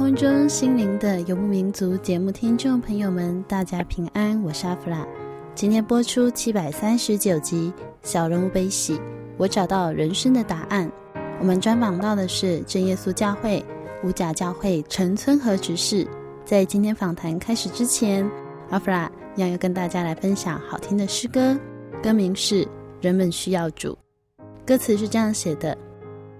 空中心灵的游牧民族节目听众朋友们，大家平安，我是阿弗拉。今天播出七百三十九集《小人物悲喜》，我找到人生的答案。我们专访到的是正耶稣教会五甲教会陈村和执事。在今天访谈开始之前，阿弗拉要要跟大家来分享好听的诗歌，歌名是《人们需要主》。歌词是这样写的：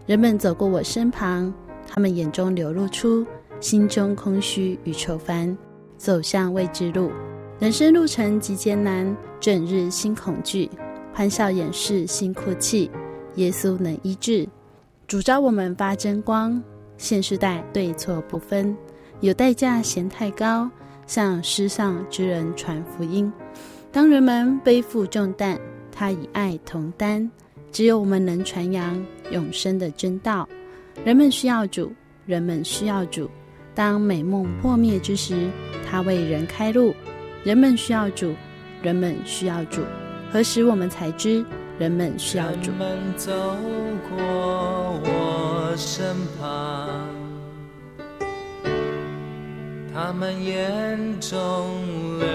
人们走过我身旁。他们眼中流露出心中空虚与愁烦，走向未知路。人生路程极艰难，整日心恐惧，欢笑掩饰心哭泣。耶稣能医治，主召我们发真光。现世代对错不分，有代价嫌太高，向世上之人传福音。当人们背负重担，他以爱同担。只有我们能传扬永生的真道。人们需要主，人们需要主。当美梦破灭之时，他为人开路。人们需要主，人们需要主。何时我们才知人们需要主？人们走过我身旁，他们眼中流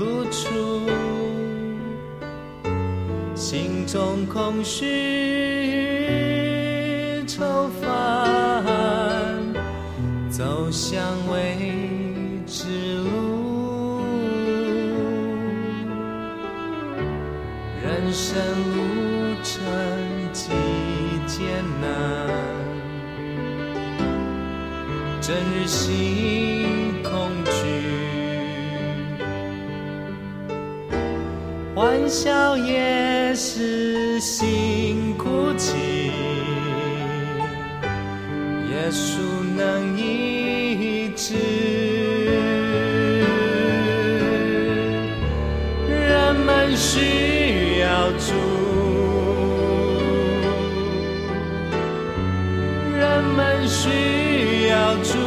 露出心中空虚。愁烦，走向未知路，人生路程极艰难，整日心恐惧，欢笑也是心哭泣。耶稣能医知，人们需要主，人们需要主，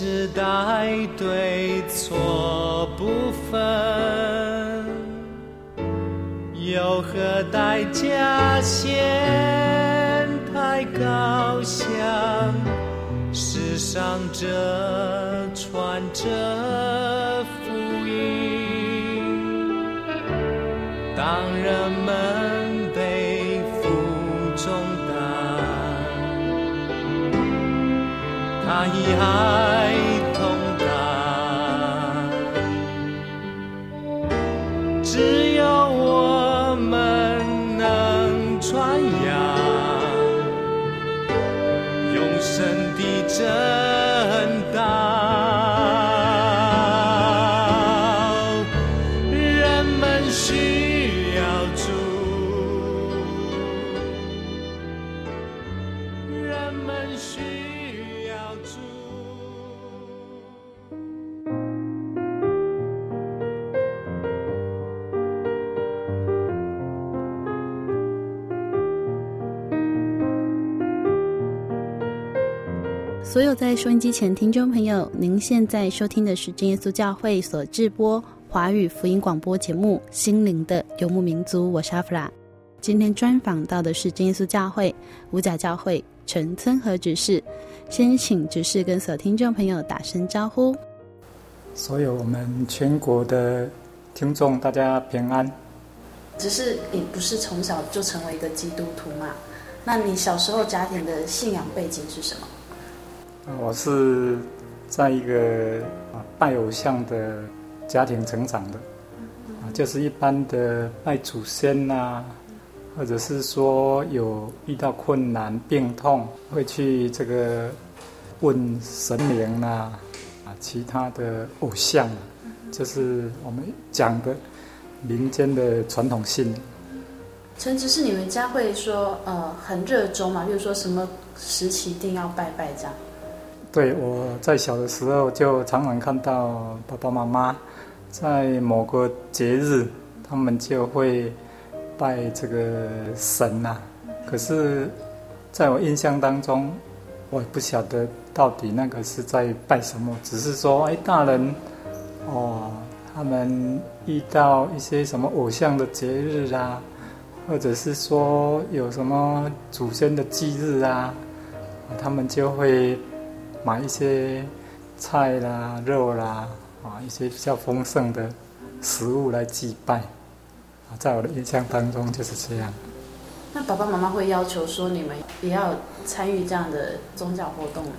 时代对错不分，有何代价先太高想？唱着，传着福音。当人们背负重担，他以爱只有我们能传扬。永生的真收音机前听众朋友，您现在收听的是真耶稣教会所制播华语福音广播节目《心灵的游牧民族》，我是阿弗拉。今天专访到的是真耶稣教会五甲教会陈村和执事，先请执事跟所有听众朋友打声招呼。所有我们全国的听众，大家平安。只是你不是从小就成为一个基督徒嘛？那你小时候家庭的信仰背景是什么？我是在一个拜偶像的家庭成长的，啊，就是一般的拜祖先呐、啊，或者是说有遇到困难、病痛，会去这个问神明呐，啊，其他的偶像，就是我们讲的民间的传统信。陈执事，你们家会说呃很热衷嘛？比如说什么时期一定要拜拜这样？对，我在小的时候就常常看到爸爸妈妈在某个节日，他们就会拜这个神呐、啊。可是，在我印象当中，我不晓得到底那个是在拜什么，只是说，哎，大人哦，他们遇到一些什么偶像的节日啊，或者是说有什么祖先的忌日啊，他们就会。买一些菜啦、肉啦，啊，一些比较丰盛的食物来祭拜，啊，在我的印象当中就是这样。那爸爸妈妈会要求说你们也要参与这样的宗教活动吗？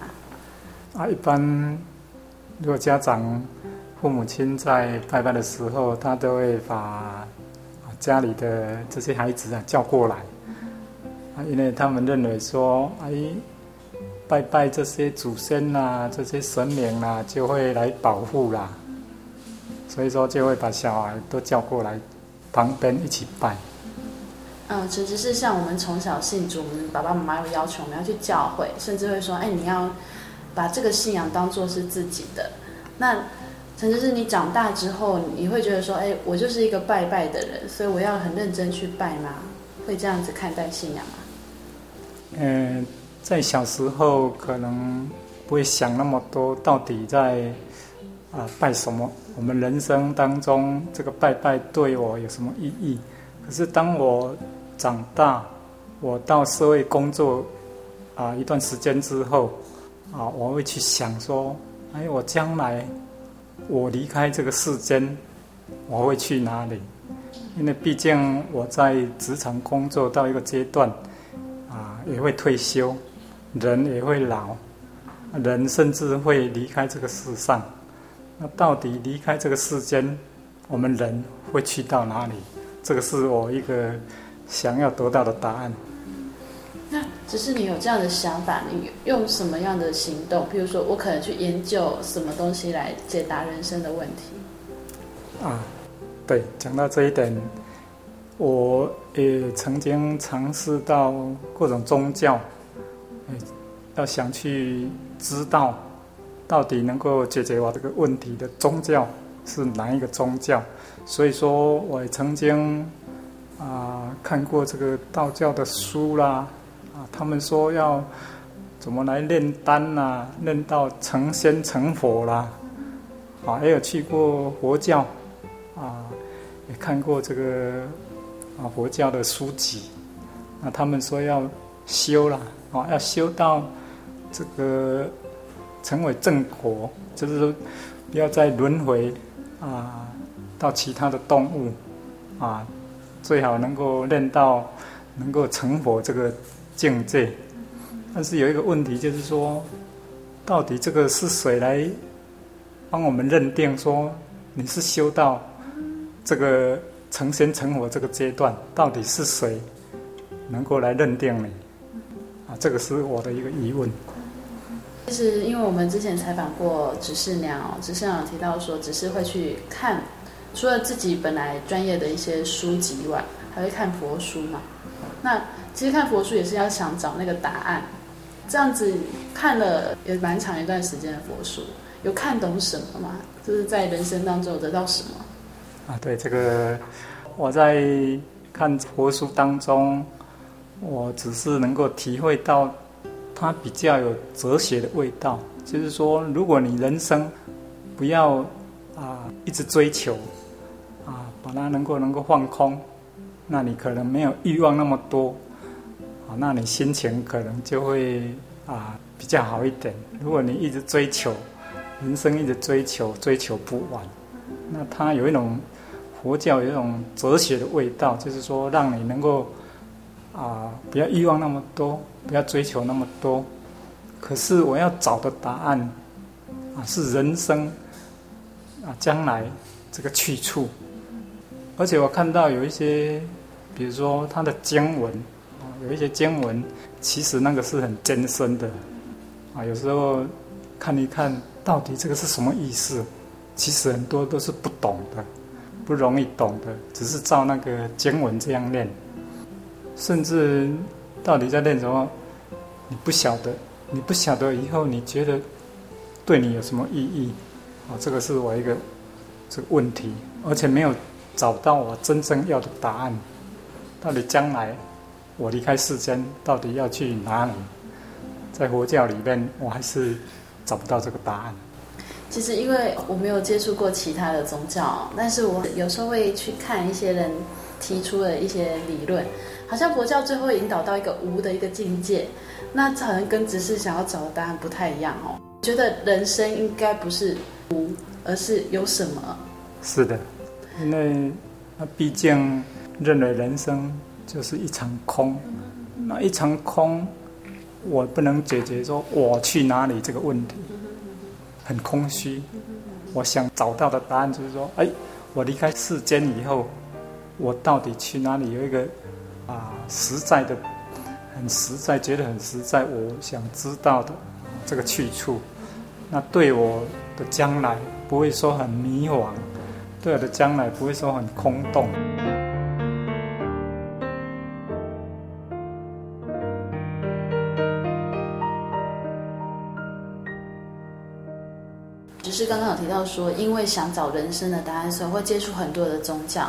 啊，一般如果家长、父母亲在拜拜的时候，他都会把家里的这些孩子啊叫过来，啊，因为他们认为说，哎。拜拜这些祖先呐、啊，这些神明呐、啊，就会来保护啦。所以说就会把小孩都叫过来旁边一起拜。嗯，其实是像我们从小信主，我们爸爸妈妈有要求我们要去教会，甚至会说：“哎，你要把这个信仰当做是自己的。”那陈执事，你长大之后，你会觉得说：“哎，我就是一个拜拜的人，所以我要很认真去拜吗？”会这样子看待信仰吗？嗯。在小时候可能不会想那么多，到底在啊拜什么？我们人生当中这个拜拜对我有什么意义？可是当我长大，我到社会工作啊一段时间之后啊，我会去想说：哎，我将来我离开这个世间，我会去哪里？因为毕竟我在职场工作到一个阶段啊，也会退休。人也会老，人甚至会离开这个世上。那到底离开这个世间，我们人会去到哪里？这个是我一个想要得到的答案。那只是你有这样的想法，你用什么样的行动？譬如说我可能去研究什么东西来解答人生的问题。啊，对，讲到这一点，我也曾经尝试到各种宗教。要想去知道，到底能够解决我这个问题的宗教是哪一个宗教？所以说，我也曾经啊、看过这个道教的书啦，啊，他们说要怎么来炼丹呐，炼到成仙成佛啦，啊，也有去过佛教，啊，也看过这个啊佛教的书籍，啊，他们说要修啦。啊，要修到这个成为正果，就是说不要再轮回啊，到其他的动物啊，最好能够练到能够成佛这个境界。但是有一个问题，就是说，到底这个是谁来帮我们认定说你是修到这个成仙成佛这个阶段？到底是谁能够来认定你？啊，这个是我的一个疑问。其实，因为我们之前采访过执事娘，执事娘提到说，只是会去看，除了自己本来专业的一些书籍以外，还会看佛书嘛。那其实看佛书也是要想找那个答案。这样子看了也蛮长一段时间的佛书，有看懂什么吗？就是在人生当中有得到什么？啊，对这个，我在看佛书当中，我只是能够体会到。它比较有哲学的味道，就是说，如果你人生不要啊一直追求啊，把它能够能够放空，那你可能没有欲望那么多啊，那你心情可能就会啊比较好一点。如果你一直追求，人生一直追求，追求不完，那它有一种佛教有一种哲学的味道，就是说让你能够。啊，不要欲望那么多，不要追求那么多。可是我要找的答案，啊，是人生啊，将来这个去处。而且我看到有一些，比如说他的经文，啊，有一些经文，其实那个是很艰深的，啊，有时候看一看到底这个是什么意思，其实很多都是不懂的，不容易懂的，只是照那个经文这样念。甚至到底在练什么，你不晓得，你不晓得以后你觉得对你有什么意义？啊，这个是我一个这个问题，而且没有找到我真正要的答案。到底将来我离开世间，到底要去哪里？在佛教里面，我还是找不到这个答案。其实因为我没有接触过其他的宗教，但是我有时候会去看一些人提出的一些理论。好像佛教最后引导到一个无的一个境界，那好像跟只是想要找的答案不太一样哦。觉得人生应该不是无，而是有什么？是的，因为那毕竟认为人生就是一场空，那一场空，我不能解决说我去哪里这个问题，很空虚。我想找到的答案就是说，哎，我离开世间以后，我到底去哪里？有一个。啊，实在的，很实在，觉得很实在。我想知道的这个去处，那对我的将来不会说很迷惘，对我的将来不会说很空洞。只是刚刚有提到说，因为想找人生的答案，所以会接触很多的宗教。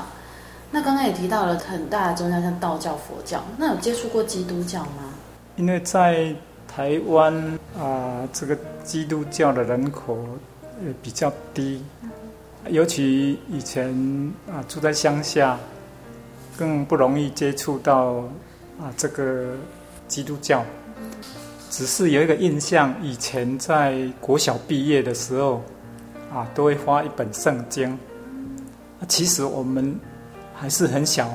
那刚刚也提到了很大的宗教，像道教、佛教。那有接触过基督教吗？因为在台湾啊、呃，这个基督教的人口也比较低，尤其以前啊、住在乡下，更不容易接触到啊、呃、这个基督教。只是有一个印象，以前在国小毕业的时候啊，都会发一本圣经。其实我们。还是很小，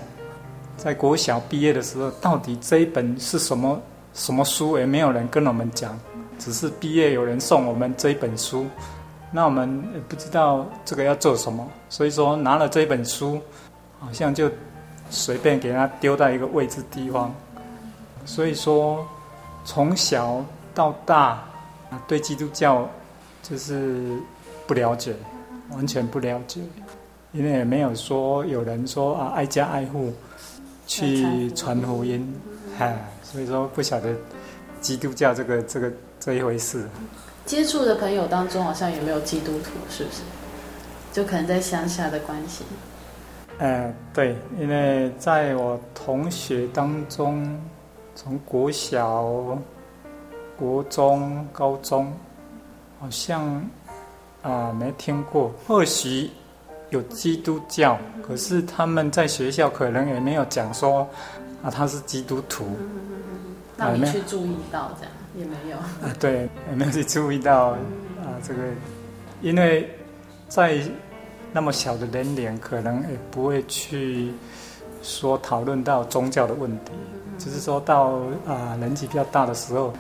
在国小毕业的时候，到底这一本是什么什么书，也没有人跟我们讲，只是毕业有人送我们这一本书，那我们也不知道这个要做什么，所以说拿了这一本书，好像就随便给他丢到一个位置地方，所以说从小到大，对基督教就是不了解，完全不了解。因为也没有说有人说啊，挨家挨户去传福音，哎，所以说不晓得基督教这个这个这一回事。接触的朋友当中好像也没有基督徒，是不是？就可能在乡下的关系。呃，对，因为在我同学当中，从国小、国中、高中，好像啊、呃、没听过，或许。有基督教，可是他们在学校可能也没有讲说啊，他是基督徒。那你去注意到这样？也没有啊，对，也没有去注意到啊这个，因为在那么小的年龄，可能也不会去说讨论到宗教的问题，只是说到啊年纪比较大的时候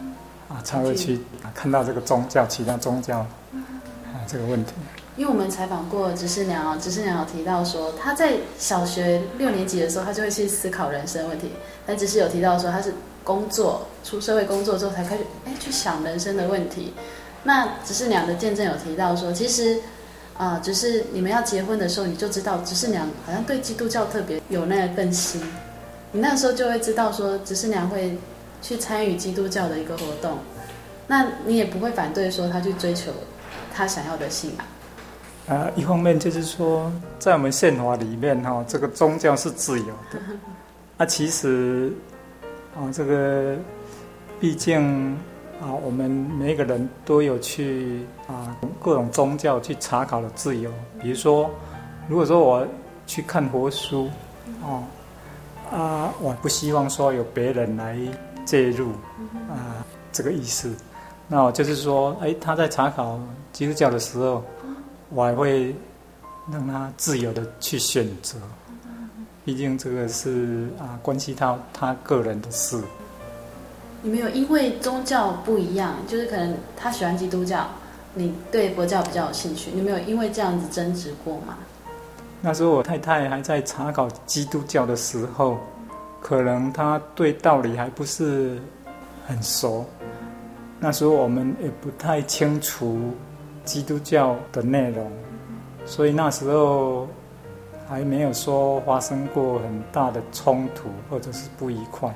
啊，才会去看到这个宗教、其他宗教啊这个问题。因为我们采访过执事娘，执事娘有提到说，她在小学六年级的时候，她就会去思考人生问题。但执事有提到说，她是工作出社会工作之后才开始，哎，去想人生的问题。那只是娘的见证有提到说，其实啊，只是你们要结婚的时候，你就知道只是娘好像对基督教特别有那份心。你那时候就会知道说，只是娘会去参与基督教的一个活动，那你也不会反对说她去追求她想要的信仰。一方面就是说，在我们宪法里面哈，这个宗教是自由的。啊，其实啊，这个毕竟啊，我们每一个人都有去啊各种宗教去查考的自由。比如说，如果说我去看佛书，哦，啊，我不希望说有别人来介入啊，这个意思。那我就是说，哎，他在查考基督教的时候。我还会让他自由的去选择，毕竟这个是啊，关系到他个人的事。你没有因为宗教不一样，就是可能他喜欢基督教，你对佛教比较有兴趣，你没有因为这样子争执过吗？那时候我太太还在查考基督教的时候，可能她对道理还不是很熟，那时候我们也不太清楚。基督教的内容，所以那时候还没有说发生过很大的冲突或者是不愉快。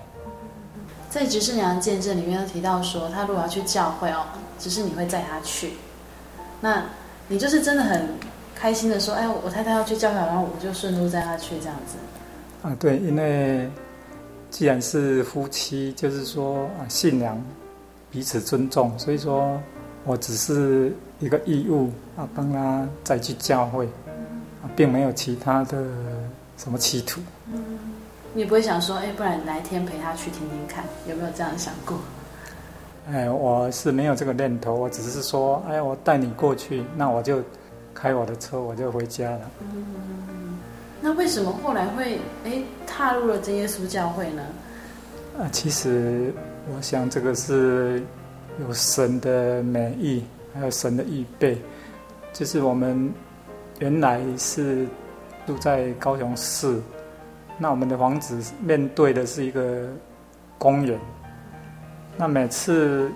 在执事娘的见证里面，有提到说，他如果要去教会哦，只是你会载他去。那你就是真的很开心的说，哎，我太太要去教会，然后我就顺路载他去这样子。啊，对，因为既然是夫妻，就是说啊，信仰彼此尊重，所以说我只是。一个义务啊，帮他再去教会，啊，并没有其他的什么企图。嗯，你不会想说，哎，不然哪一天陪他去听听看，有没有这样想过？哎，我是没有这个念头，我只是说，哎，我带你过去，那我就开我的车，我就回家了。嗯，那为什么后来会哎踏入了真耶稣教会呢？啊，其实我想这个是有神的美意。还有神的预备，就是我们原来是住在高雄市，那我们的房子面对的是一个公园。那每次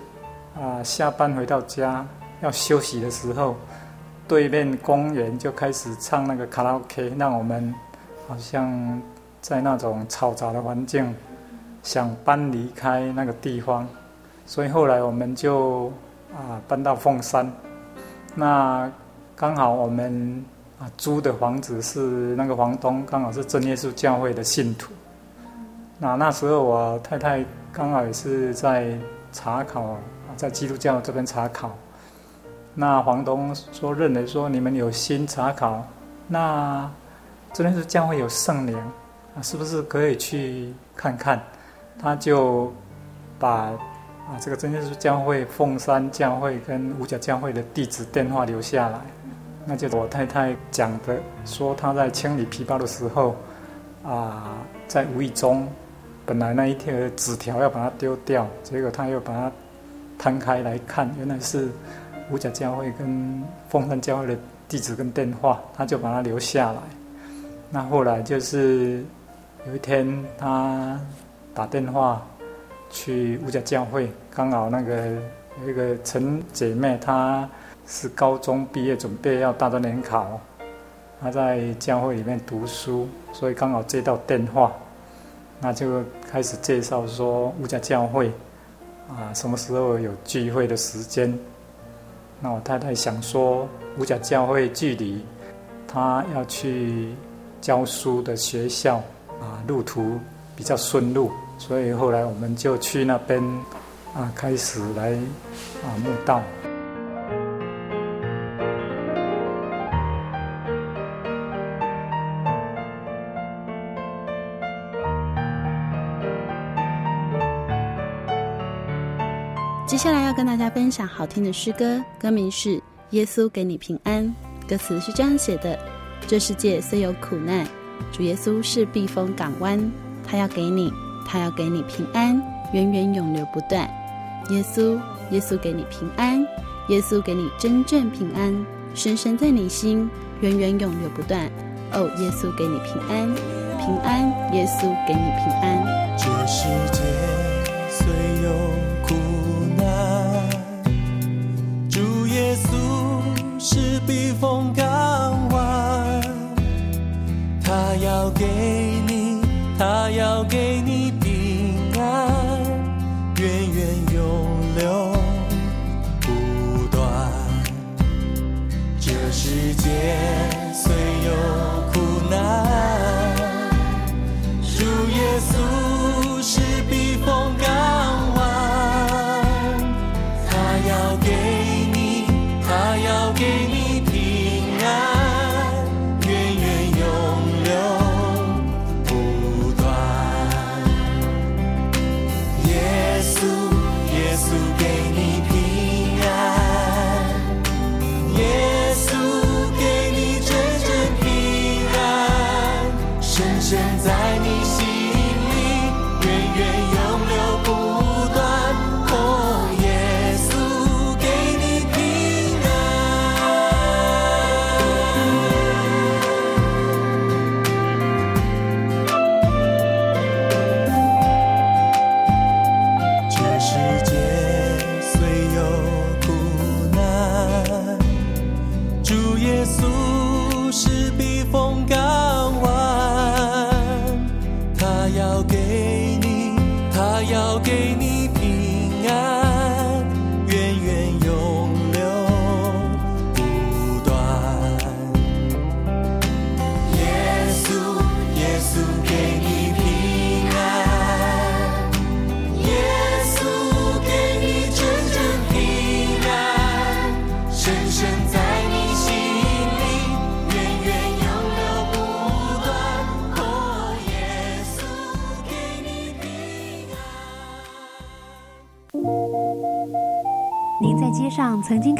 啊下班回到家要休息的时候，对面公园就开始唱那个卡拉 OK，让我们好像在那种嘈杂的环境，想搬离开那个地方，所以后来我们就。啊，搬到凤山，那刚好我们啊租的房子是那个房东刚好是真耶稣教会的信徒。那那时候我太太刚好也是在查考，在基督教这边查考。那房东说认为说你们有心查考，那真耶稣教会有圣灵啊，是不是可以去看看？他就把。啊，这个真耶稣教会、凤山教会跟五甲教会的地址电话留下来，那就是我太太讲的，说她在清理皮包的时候，啊，在无意中，本来那一条纸条要把它丢掉，结果她又把它摊开来看，原来是五甲教会跟凤山教会的地址跟电话，她就把它留下来。那后来就是有一天她打电话。去五甲教会，刚好那个那个陈姐妹，她是高中毕业，准备要大专联考，她在教会里面读书，所以刚好接到电话，那就开始介绍说五甲教会啊，什么时候有聚会的时间。那我太太想说，五甲教会距离她要去教书的学校啊，路途比较顺路。所以后来我们就去那边啊，开始来啊慕道。接下来要跟大家分享好听的诗歌，歌名是《耶稣给你平安》，歌词是这样写的：这世界虽有苦难，主耶稣是避风港湾，他要给你，他要给你平安，源源永流不断。耶稣，耶稣给你平安，耶稣给你真正平安，深深在你心，源源永流不断。哦，耶稣给你平安，平安，耶稣给你平安。这世界现在你心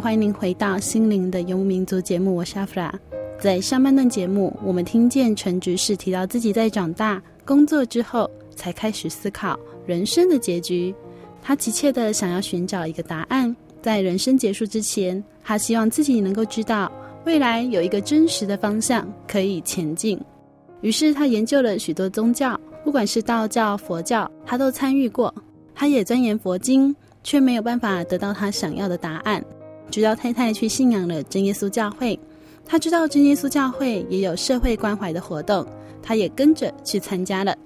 欢迎您回到《心灵的游牧民族》节目，我是阿弗拉。在上半段节目，我们听见陈执事提到自己在长大工作之后，才开始思考人生的结局。他急切地想要寻找一个答案，在人生结束之前，他希望自己能够知道未来有一个真实的方向可以前进。于是，他研究了许多宗教，不管是道教、佛教，他都参与过。他也钻研佛经。却没有办法得到他想要的答案，直到太太去信仰了真耶稣教会，他知道真耶稣教会也有社会关怀的活动，他也跟着去参加了，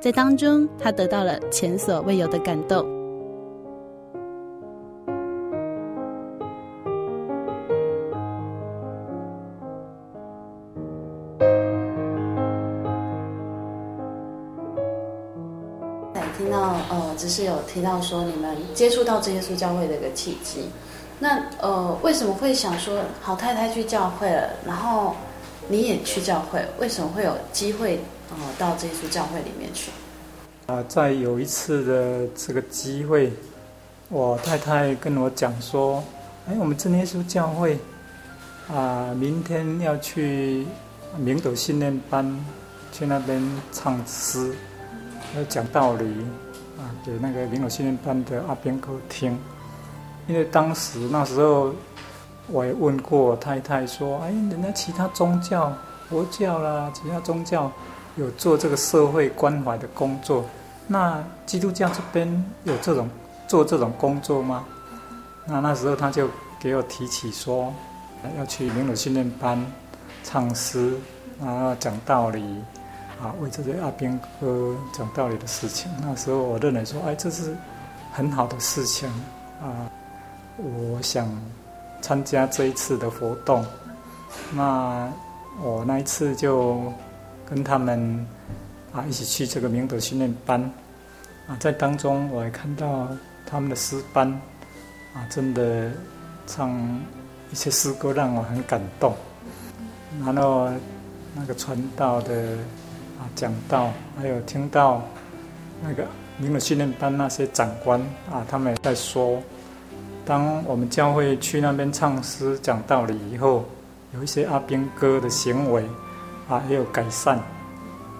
在当中他得到了前所未有的感动。听到呃，只是有提到说你们接触到真耶稣教会的一个契机。那呃，为什么会想说好太太去教会了，然后你也去教会？为什么会有机会呃到真耶稣教会里面去？啊，在有一次的这个机会，我太太跟我讲说：“哎，我们真耶稣教会啊，明天要去明斗训练班，去那边唱诗，要讲道理啊，给那个明斗训练班的阿兵哥听。”因为当时那时候，我也问过太太说：“哎，人家其他宗教，佛教啦，其他宗教有做这个社会关怀的工作，那基督教这边有这种做这种工作吗？”那那时候他就给我提起说，要去明斗训练班唱诗，然后讲道理，啊，为这些阿兵哥讲道理的事情。那时候我认为说：“哎，这是很好的事情啊。”我想参加这一次的活动，那我那一次就跟他们啊一起去这个明德训练班啊，在当中我还看到他们的诗班啊，真的唱一些诗歌让我很感动。然后那个传道的啊讲道，还有听到那个明德训练班那些长官啊，他们也在说。当我们教会去那边唱诗讲道理以后，有一些阿兵哥的行为啊也有改善。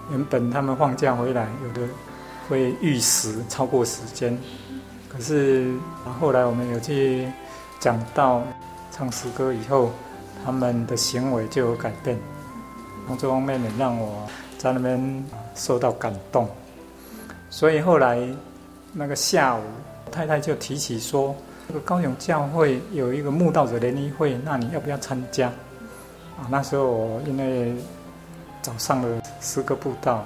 原本他们放假回来，有的会逾时超过时间，可是啊后来我们有去讲道唱诗歌以后，他们的行为就有改变。从这方面也让我在那边受到感动。所以后来那个下午，太太就提起说。这个高雄教会有一个慕道者联谊会，那你要不要参加？啊，那时候我因为早上的诗歌步道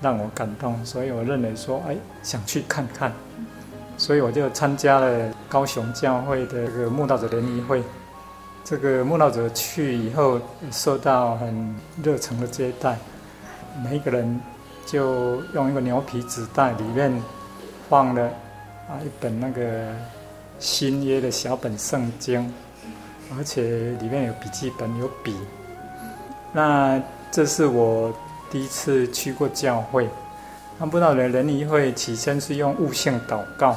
让我感动，所以我认为说，哎，想去看看，所以我就参加了高雄教会的这个慕道者联谊会。这个慕道者去以后，受到很热诚的接待，每一个人就用一个牛皮纸袋，里面放了啊一本那个。新约的小本圣经，而且里面有笔记本、有笔。那这是我第一次去过教会。看不到的人联谊会起先是用悟性祷告，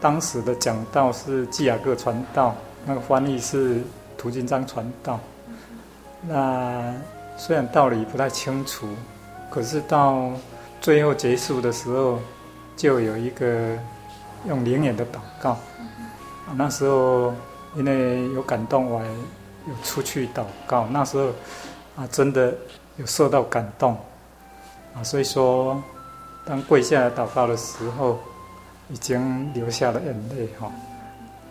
当时的讲道是季雅各传道，那个翻译是涂金章传道。那虽然道理不太清楚，可是到最后结束的时候，就有一个用灵眼的祷告。那时候因为有感动，我还有出去祷告。那时候啊，真的有受到感动啊，所以说当跪下来祷告的时候，已经流下了眼泪哈。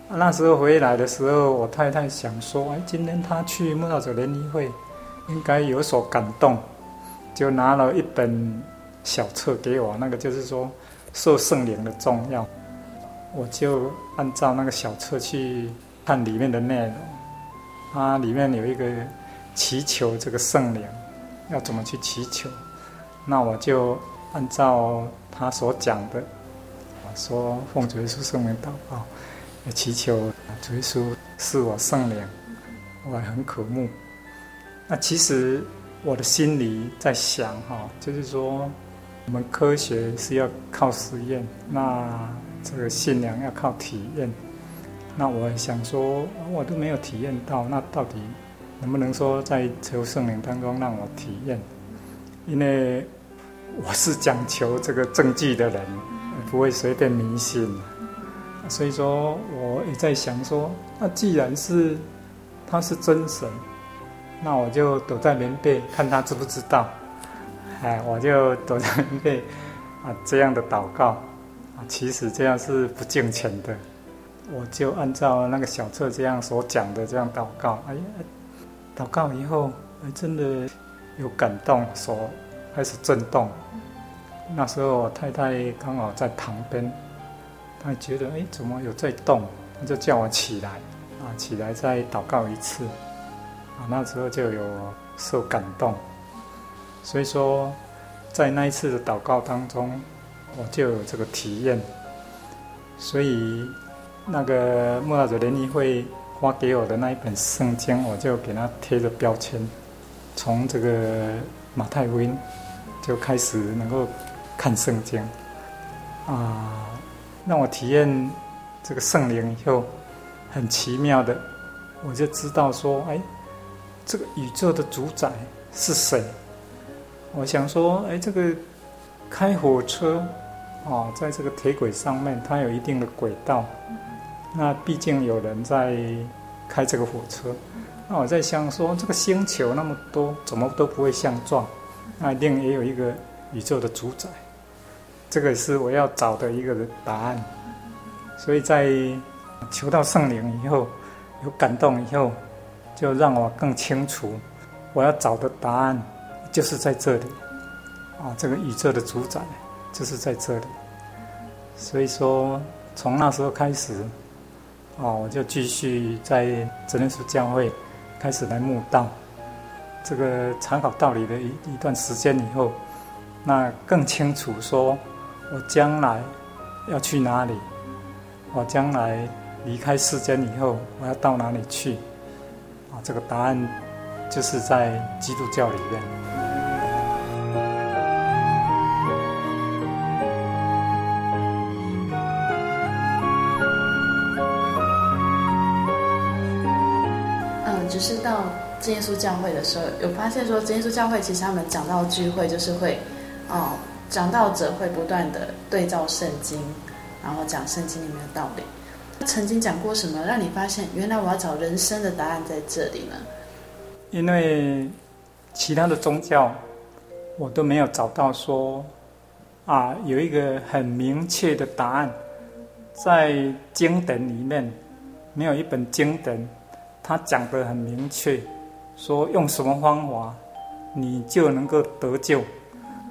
啊，那时候回来的时候，我太太想说：“哎，今天她去慕道者联谊会，应该有所感动，就拿了一本小册给我，那个就是说受圣灵的重要。”我就按照那个小册去看里面的内容，它里面有一个祈求这个圣灵要怎么去祈求，那我就按照他所讲的，我说奉主耶稣圣灵祷告，祈求主耶稣赐我圣灵，我很渴慕。那其实我的心里在想哈，就是说我们科学是要靠实验，那。这个信仰要靠体验，那我想说，我都没有体验到，那到底能不能说在求圣灵当中让我体验？因为我是讲求这个证据的人，不会随便迷信。所以说，我也在想说，那既然是他是真神，那我就躲在棉被看他知不知道。哎，我就躲在棉被啊，这样的祷告。其实这样是不敬虔的，我就按照那个小册这样所讲的这样祷告。哎呀，祷告以后，哎，真的有感动，手开始震动。那时候我太太刚好在旁边，她觉得哎，怎么有在动？她就叫我起来，啊，起来再祷告一次。啊，那时候就有受感动。所以说，在那一次的祷告当中。我就有这个体验，所以那个慕道者联谊会发给我的那一本圣经，我就给他贴着标签，从这个马太福音就开始能够看圣经啊，让我体验这个圣灵以后，很奇妙的，我就知道说，哎，这个宇宙的主宰是谁？我想说，哎，这个开火车。哦，在这个铁轨上面，它有一定的轨道。那毕竟有人在开这个火车。那我在想说，这个星球那么多，怎么都不会相撞？那一定也有一个宇宙的主宰。这个是我要找的一个答案。所以在求到圣灵以后，有感动以后，就让我更清楚，我要找的答案就是在这里。啊，这个宇宙的主宰。就是在这里，所以说从那时候开始，啊，我就继续在真耶稣教会开始来慕道。这个参考道理的一一段时间以后，那更清楚说，我将来要去哪里，我将来离开世间以后，我要到哪里去？啊，这个答案就是在基督教里面。耶稣教会的时候，有发现说真耶稣教会其实他们讲到聚会就是会，哦，讲道者会不断的对照圣经，然后讲圣经里面的道理。曾经讲过什么让你发现原来我要找人生的答案在这里呢？因为其他的宗教我都没有找到说啊有一个很明确的答案，在经典里面没有一本经典。他讲得很明确，说用什么方法，你就能够得救。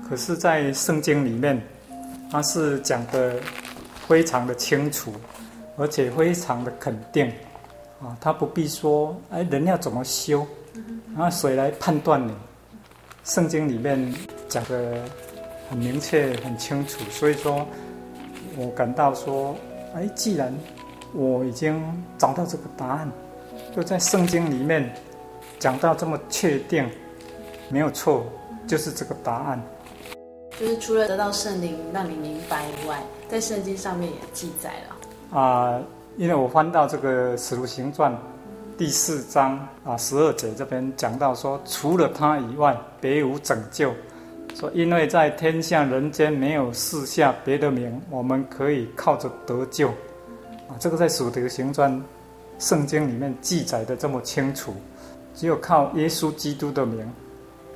可是，在圣经里面，他是讲得非常的清楚，而且非常的肯定。啊，他不必说，哎，人要怎么修，然后谁来判断你？圣经里面讲得很明确、很清楚。所以说，我感到说，哎，既然我已经找到这个答案。就在圣经里面讲到这么确定，没有错，就是这个答案。就是除了得到圣灵让你明白以外，在圣经上面也记载了。啊、呃，因为我翻到这个《使徒行传》第四章啊十二节这边讲到说，除了他以外，别无拯救。说因为在天下人间没有赐下别的名，我们可以靠着得救。啊，这个在《使徒行传》。圣经里面记载的这么清楚，只有靠耶稣基督的名，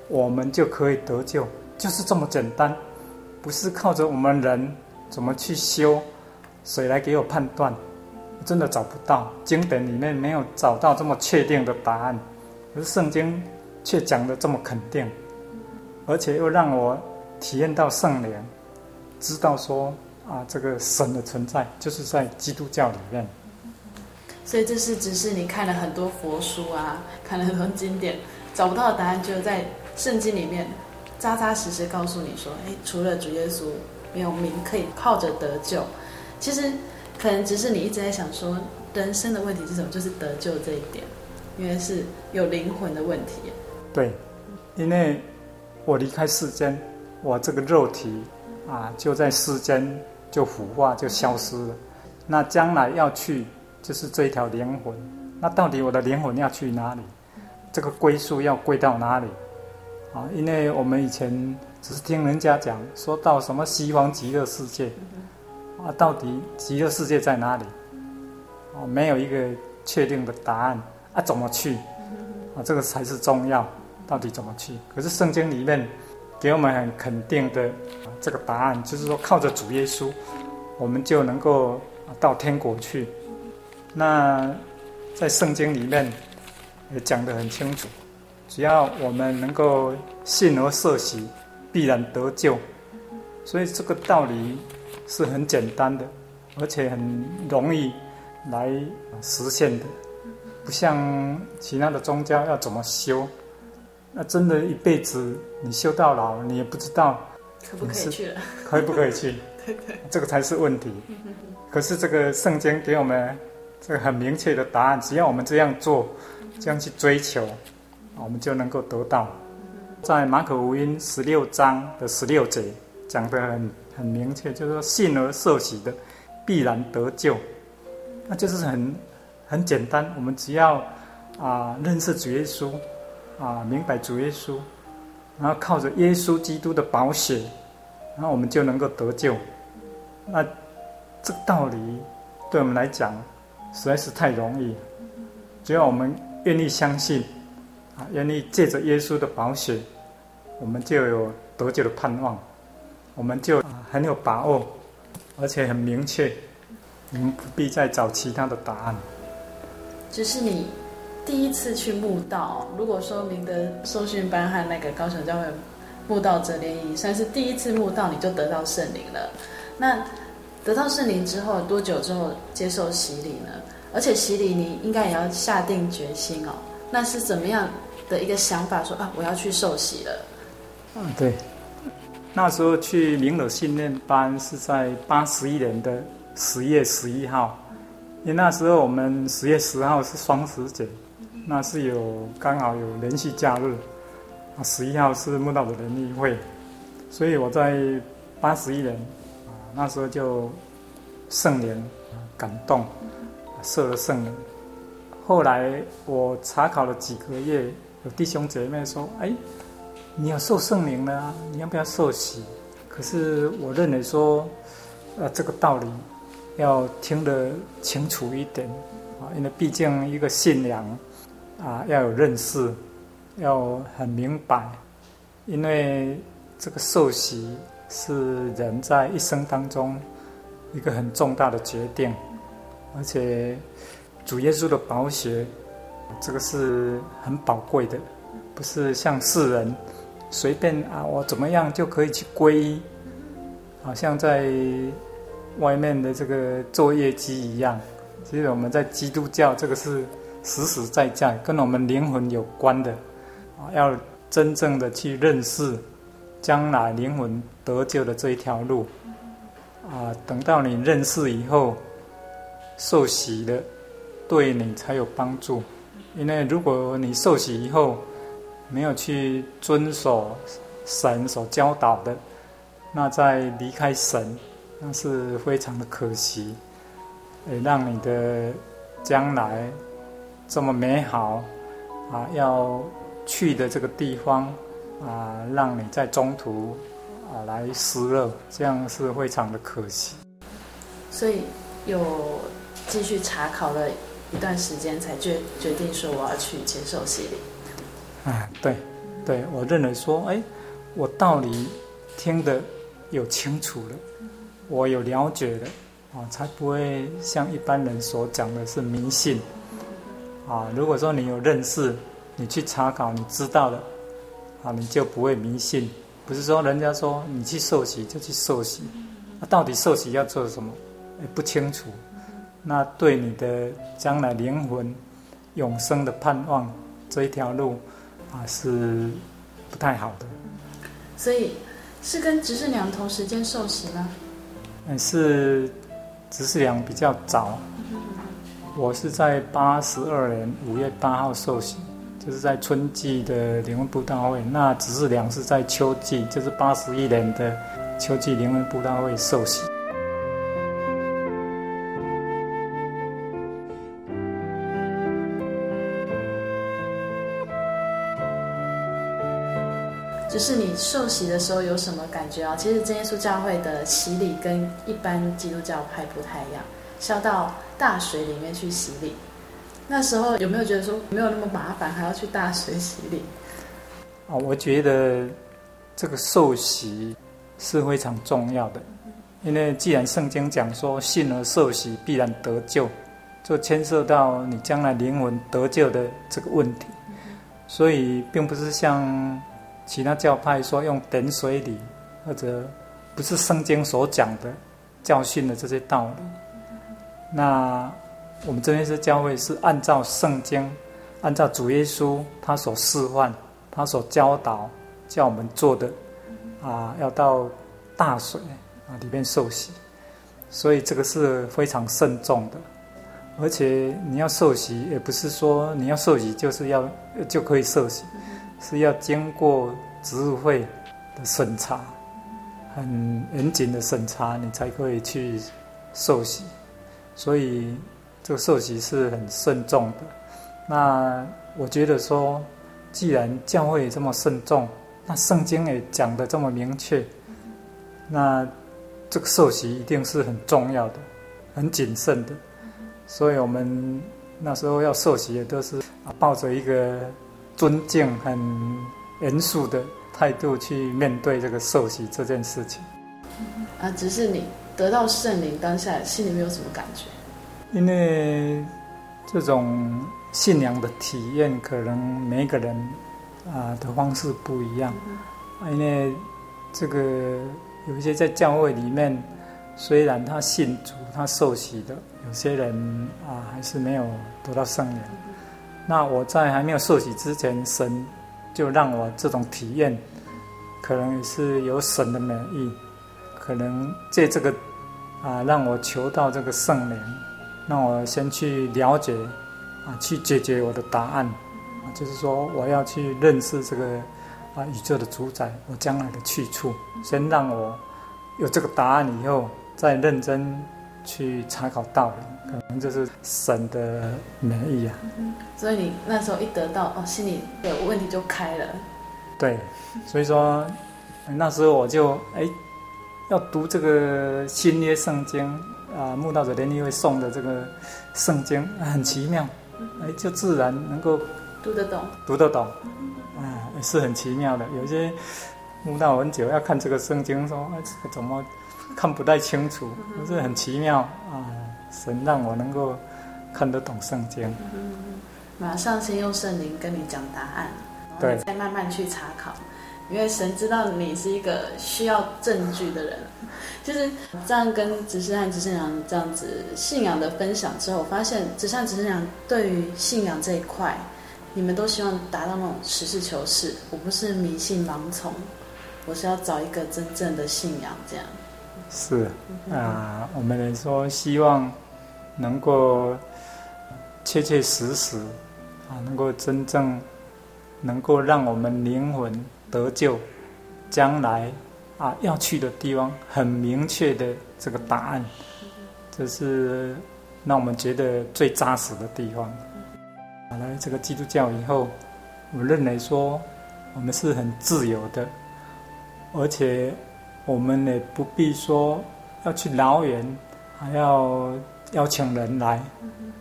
我们就可以得救，就是这么简单，不是靠着我们人怎么去修，谁来给我判断？真的找不到，经典里面没有找到这么确定的答案，而圣经却讲的这么肯定，而且又让我体验到圣灵，知道说啊，这个神的存在就是在基督教里面。所以这是只是你看了很多佛书啊，看了很多经典，找不到的答案，就在圣经里面扎扎实实告诉你说：哎，除了主耶稣，没有名可以靠着得救。其实可能只是你一直在想说，人生的问题是什么？就是得救这一点，因为是有灵魂的问题。对，因为我离开世间，我这个肉体啊，就在世间就腐化就消失了。那将来要去。就是这一条灵魂，那到底我的灵魂要去哪里？这个归宿要归到哪里？啊，因为我们以前只是听人家讲，说到什么西方极乐世界，啊，到底极乐世界在哪里？哦，没有一个确定的答案啊，怎么去？啊，这个才是重要，到底怎么去？可是圣经里面给我们很肯定的这个答案，就是说靠着主耶稣，我们就能够到天国去。那在圣经里面也讲得很清楚，只要我们能够信而受洗，必然得救。所以这个道理是很简单的，而且很容易来实现的，不像其他的宗教要怎么修，那真的一辈子你修到老，你也不知道可不可以去了，可以不可以去？这个才是问题。可 是这个圣经给我们这个很明确的答案，只要我们这样做，这样去追求，我们就能够得到。在马可福音十六章的十六节讲得很很明确，就是说信而受洗的必然得救。那就是很很简单，我们只要啊认识主耶稣啊明白主耶稣，然后靠着耶稣基督的宝血，然后我们就能够得救。那这个道理对我们来讲实在是太容易，只要我们愿意相信啊，愿意借着耶稣的宝血。我们就有得救的盼望，我们就很有把握，而且很明确，我们不必再找其他的答案。只是你第一次去慕道，如果说明德受训班和那个高雄教会慕道者联谊，算是第一次慕道，你就得到圣灵了。那得到圣灵之后多久之后接受洗礼呢？而且洗礼你应该也要下定决心哦。那是怎么样的一个想法说？啊，我要去受洗了。嗯，对，那时候去明德训练班是在八十一年的十月十一号，因为那时候我们十月十号是双十节，那是有刚好有连续假日，十一号是慕道的联谊会，所以我在八十一年那时候就圣灵感动，受了圣灵，后来我查考了几个月，有弟兄姐妹说，哎。你要受圣灵了，你要不要受洗？可是我认为说，呃，这个道理要听得清楚一点啊，因为毕竟一个信仰啊，要有认识，要很明白。因为这个受洗是人在一生当中一个很重大的决定，而且主耶稣的宝血，这个是很宝贵的，不是像世人。随便啊，我怎么样就可以去皈依，好像在外面的这个作业机一样。其实我们在基督教，这个是实实在在跟我们灵魂有关的啊，要真正的去认识将来灵魂得救的这一条路啊。等到你认识以后，受洗了，对你才有帮助。因为如果你受洗以后，没有去遵守神所教导的，那在离开神，那是非常的可惜。也让你的将来这么美好啊，要去的这个地方啊，让你在中途啊来失乐，这样是非常的可惜。所以有继续查考了一段时间，才决决定说我要去接受洗礼。啊，对，对，我认为说，哎，我道理听得有清楚了，我有了解了，啊，才不会像一般人所讲的是迷信，啊，如果说你有认识，你去查考，你知道了，啊，你就不会迷信，不是说人家说你去受洗就去受洗，那到底受洗要做什么，也不清楚，那对你的将来灵魂永生的盼望这一条路。啊，是不太好的，所以是跟执事娘同时间受洗吗？嗯，是执事娘比较早，我是在八十二年五月八号受洗，就是在春季的灵恩布道会。那只是两是在秋季，就是八十一年的秋季灵恩布道会受洗。就是你受洗的时候有什么感觉啊？其实真耶稣教会的洗礼跟一般基督教派不太一样，是要到大水里面去洗礼。那时候有没有觉得说没有那么麻烦，还要去大水洗礼？哦，我觉得这个受洗是非常重要的，因为既然圣经讲说信而受洗必然得救，就牵涉到你将来灵魂得救的这个问题，所以并不是像。其他教派说用点水礼，或者不是圣经所讲的教训的这些道理。那我们真耶稣教会是按照圣经，按照主耶稣他所示范、他所教导叫我们做的啊，要到大水啊里面受洗，所以这个是非常慎重的。而且你要受洗，也不是说你要受洗就是要就可以受洗，是要经过执事会的审查，很严谨的审查，你才可以去受洗。所以这个受洗是很慎重的。那我觉得说，既然教会这么慎重，那圣经也讲得这么明确，那这个受洗一定是很重要的，很谨慎的。所以我们那时候要受洗，也都是抱着一个尊敬、很严肃的态度去面对这个受洗这件事情。啊，只是你得到圣灵当下，心里面有什么感觉？因为这种信仰的体验，可能每一个人啊的方式不一样。因为这个有一些在教会里面，虽然他信主，他受洗的。有些人啊，还是没有得到圣灵。那我在还没有受洗之前，神就让我这种体验，可能也是有神的美意，可能借这个啊，让我求到这个圣灵，让我先去了解啊，去解决我的答案啊，就是说我要去认识这个啊宇宙的主宰，我将来的去处，先让我有这个答案以后，再认真。去查考道理，可能就是神的美意啊。所以你那时候一得到哦，心里的问题就开了。对，所以说那时候我就哎，要读这个新约圣经啊，慕道者联谊会送的这个圣经很奇妙，哎，就自然能够读得懂，读得懂，啊，是很奇妙的。有些慕道很久要看这个圣经，说哎，这个怎么？看不太清楚，可是很奇妙啊！神让我能够看得懂圣经，马上先用圣灵跟你讲答案，对，再慢慢去查考，因为神知道你是一个需要证据的人。就是这样跟执事和执事长这样子信仰的分享之后，我发现执事和执事长对于信仰这一块，你们都希望达到那种实事求是，我不是迷信盲从，我是要找一个真正的信仰这样。是啊，我们来说希望能够切切实实啊，能够真正能够让我们灵魂得救，将来啊要去的地方很明确的这个答案，这是让我们觉得最扎实的地方。来这个基督教以后，我认为说我们是很自由的，而且。我们也不必说要去老远，还要邀请人来，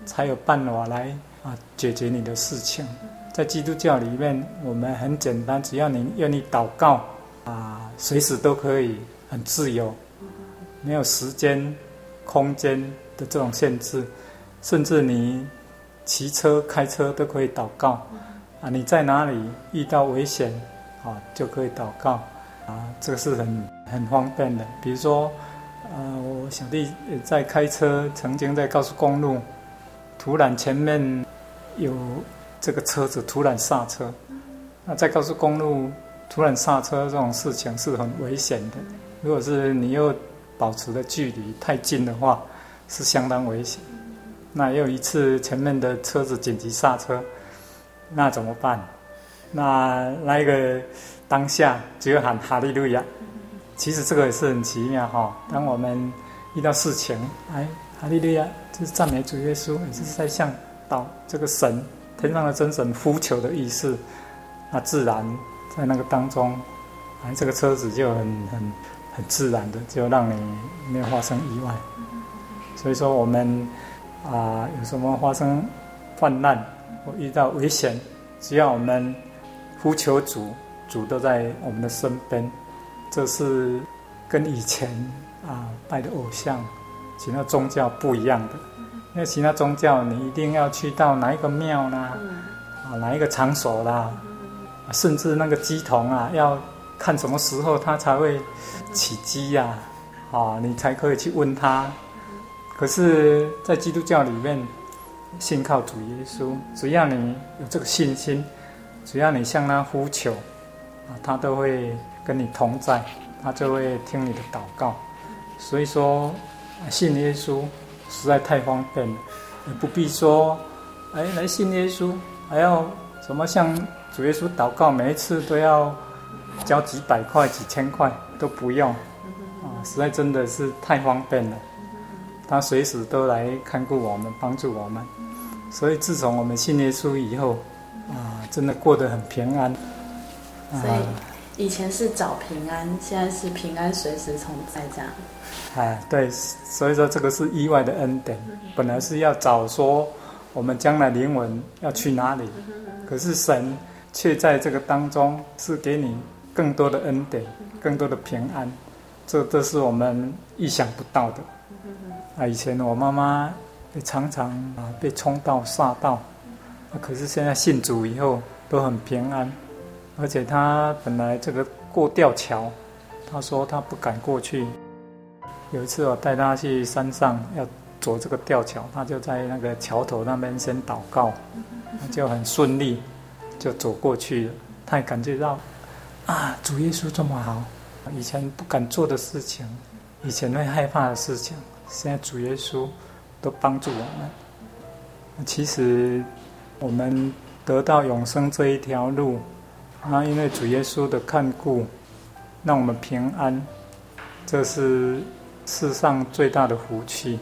才有办法来啊解决你的事情。在基督教里面，我们很简单，只要你愿意祷告啊，随时都可以很自由，没有时间、空间的这种限制，甚至你骑车、开车都可以祷告啊。你在哪里遇到危险啊，就可以祷告。啊，这个是很很方便的。比如说，呃，我小弟在开车，曾经在高速公路，突然前面有这个车子突然刹车，那在高速公路突然刹车这种事情是很危险的。如果是你又保持的距离太近的话，是相当危险。那也有一次前面的车子紧急刹车，那怎么办？那那一个。当下只有喊哈利路亚，其实这个也是很奇妙哈。当我们遇到事情，哎，哈利路亚，就是赞美主耶稣，也是在向到这个神天上的真神呼求的意思。那自然在那个当中，哎，这个车子就很很很自然的就让你没有发生意外。所以说我们啊，有什么发生患难或遇到危险，只要我们呼求主。主都在我们的身边，这是跟以前啊拜的偶像、其他宗教不一样的。因为其他宗教你一定要去到哪一个庙啦，啊哪一个场所啦，甚至那个鸡童啊，要看什么时候他才会起鸡呀，啊你才可以去问他。可是，在基督教里面，信靠主耶稣，只要你有这个信心，只要你向他呼求。啊，他都会跟你同在，他就会听你的祷告。所以说信耶稣实在太方便了，也不必说，哎，来信耶稣还要什么向主耶稣祷告，每一次都要交几百块、几千块都不用，啊，实在真的是太方便了。他随时都来看顾我们，帮助我们。所以自从我们信耶稣以后，啊，真的过得很平安。所以以前是找平安，现在是平安随时同在这样。哎，对，所以说这个是意外的恩典。本来是要找说我们将来灵魂要去哪里，可是神却在这个当中是给你更多的恩典，更多的平安，这都是我们意想不到的。啊，以前我妈妈也常常啊被冲到煞到，可是现在信主以后都很平安。而且他本来这个过吊桥，他说他不敢过去。有一次我带他去山上要走这个吊桥，他就在那个桥头那边先祷告，就很顺利就走过去了。他也感觉到啊，主耶稣这么好，以前不敢做的事情，以前会害怕的事情，现在主耶稣都帮助我们。其实我们得到永生这一条路。那因为主耶稣的看顾，让我们平安，这是世上最大的福气。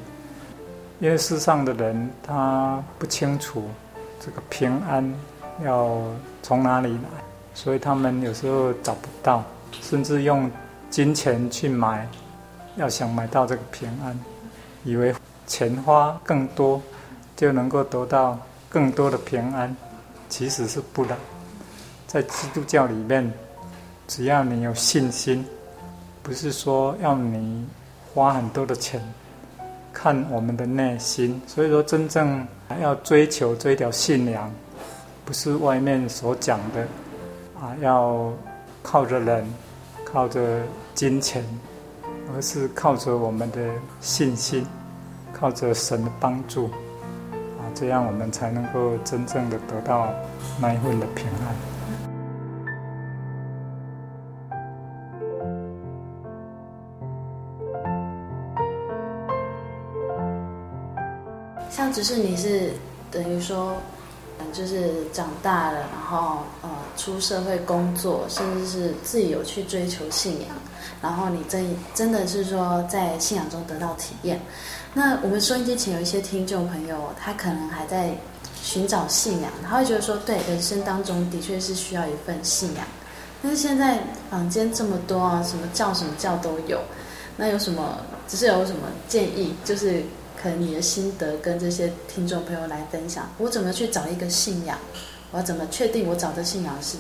因为世上的人他不清楚这个平安要从哪里来，所以他们有时候找不到，甚至用金钱去买，要想买到这个平安，以为钱花更多就能够得到更多的平安，其实是不然。在基督教里面，只要你有信心，不是说要你花很多的钱，看我们的内心。所以说，真正要追求这条信仰，不是外面所讲的啊，要靠着人，靠着金钱，而是靠着我们的信心，靠着神的帮助啊，这样我们才能够真正的得到那一份的平安。只是你是等于说，就是长大了，然后呃出社会工作，甚至是自己有去追求信仰，然后你真真的是说在信仰中得到体验。那我们收音机前有一些听众朋友，他可能还在寻找信仰，他会觉得说，对，人生当中的确是需要一份信仰。但是现在坊间这么多啊，什么教什么教都有，那有什么？只是有什么建议？就是。可能你的心得跟这些听众朋友来分享，我怎么去找一个信仰？我要怎么确定我找的信仰是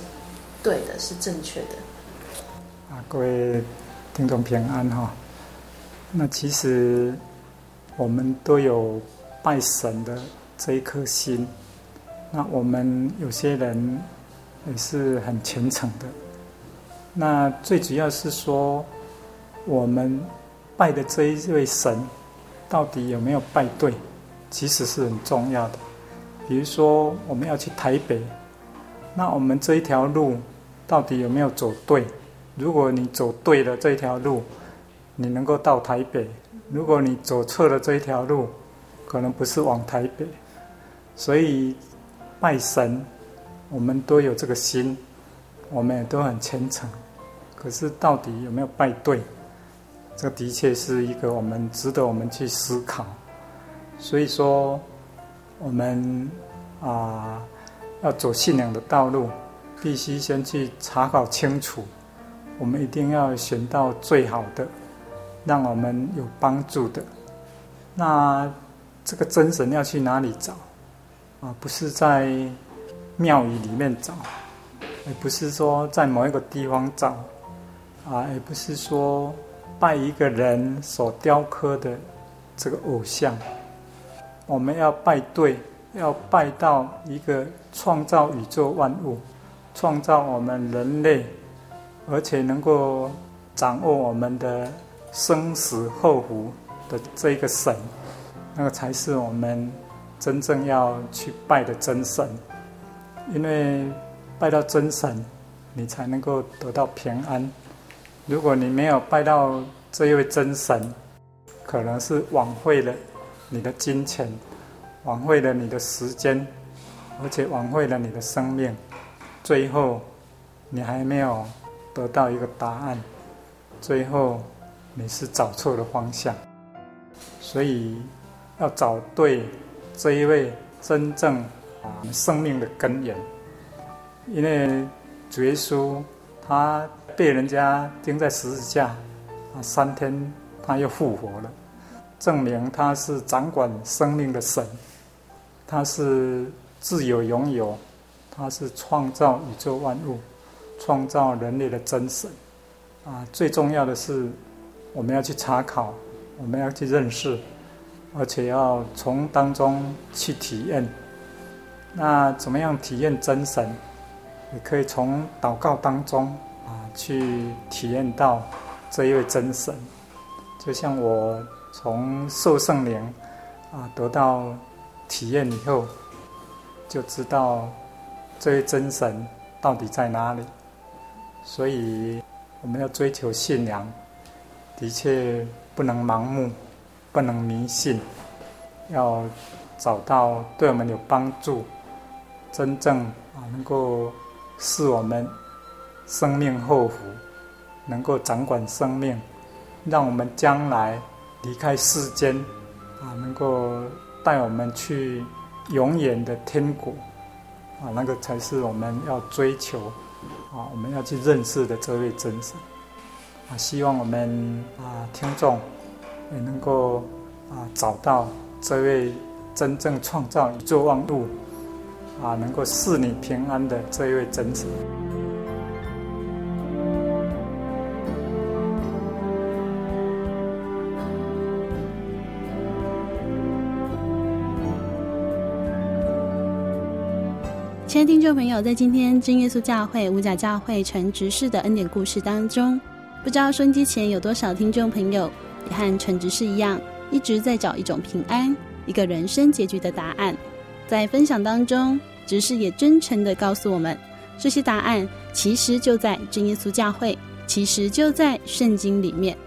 对的，是正确的？啊，各位听众平安哈。那其实我们都有拜神的这一颗心。那我们有些人也是很虔诚的。那最主要是说，我们拜的这一位神。到底有没有拜对？其实是很重要的。比如说，我们要去台北，那我们这一条路到底有没有走对？如果你走对了这一条路，你能够到台北；如果你走错了这一条路，可能不是往台北。所以拜神，我们都有这个心，我们也都很虔诚。可是到底有没有拜对？这的确是一个我们值得我们去思考，所以说，我们啊要走信仰的道路，必须先去查考清楚。我们一定要选到最好的，让我们有帮助的。那这个真神要去哪里找？啊，不是在庙宇里面找，也不是说在某一个地方找，啊，也不是说。拜一个人所雕刻的这个偶像，我们要拜对，要拜到一个创造宇宙万物、创造我们人类，而且能够掌握我们的生死后福的这个神，那个才是我们真正要去拜的真神。因为拜到真神，你才能够得到平安。如果你没有拜到这一位真神，可能是枉费了你的金钱，枉费了你的时间，而且枉费了你的生命，最后你还没有得到一个答案，最后你是找错了方向，所以要找对这一位真正生命的根源，因为主耶稣他被人家钉在十字架啊，三天他又复活了，证明他是掌管生命的神，他是自有永有，他是创造宇宙万物。创造人类的真神啊，最重要的是，我们要去查考，我们要去认识，而且要从当中去体验。那怎么样体验真神？你可以从祷告当中去体验到这一位真神。就像我从受圣灵啊得到体验以后，就知道这位真神到底在哪里。所以，我们要追求信仰，的确不能盲目，不能迷信，要找到对我们有帮助、真正啊能够使我们生命后福，能够掌管生命，让我们将来离开世间啊，能够带我们去永远的天国啊，那个才是我们要追求。啊，我们要去认识的这位真神啊，希望我们啊听众也能够啊找到这位真正创造宇宙万物啊，能够赐你平安的这一位真神。亲爱的听众朋友，在今天真耶稣教会五甲教会陈执事的恩典故事当中，不知道收音机前有多少听众朋友也和陈执事一样，一直在找一种平安、一个人生结局的答案。在分享当中，执事也真诚地告诉我们，这些答案其实就在真耶稣教会，其实就在圣经里面。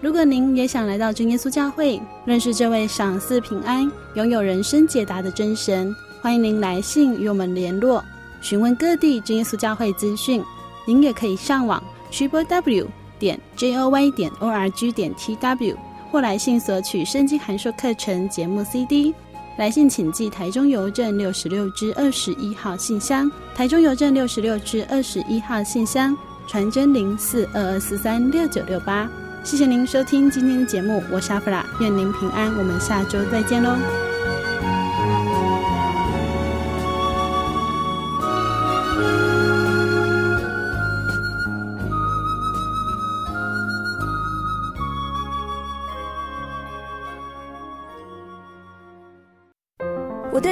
如果您也想来到真耶稣教会，认识这位赏赐平安、拥有人生解答的真神。欢迎您来信与我们联络，询问各地真耶稣教会资讯。您也可以上网 triple w 点 j o y 点 o r g 点 t w 或来信索取圣经函授课程节目 CD。来信请寄台中邮政六十六支二十一号信箱，台中邮政六十六支二十一号信箱，传真零四二二四三六九六八。谢谢您收听今天的节目，我是阿弗拉，愿您平安，我们下周再见喽。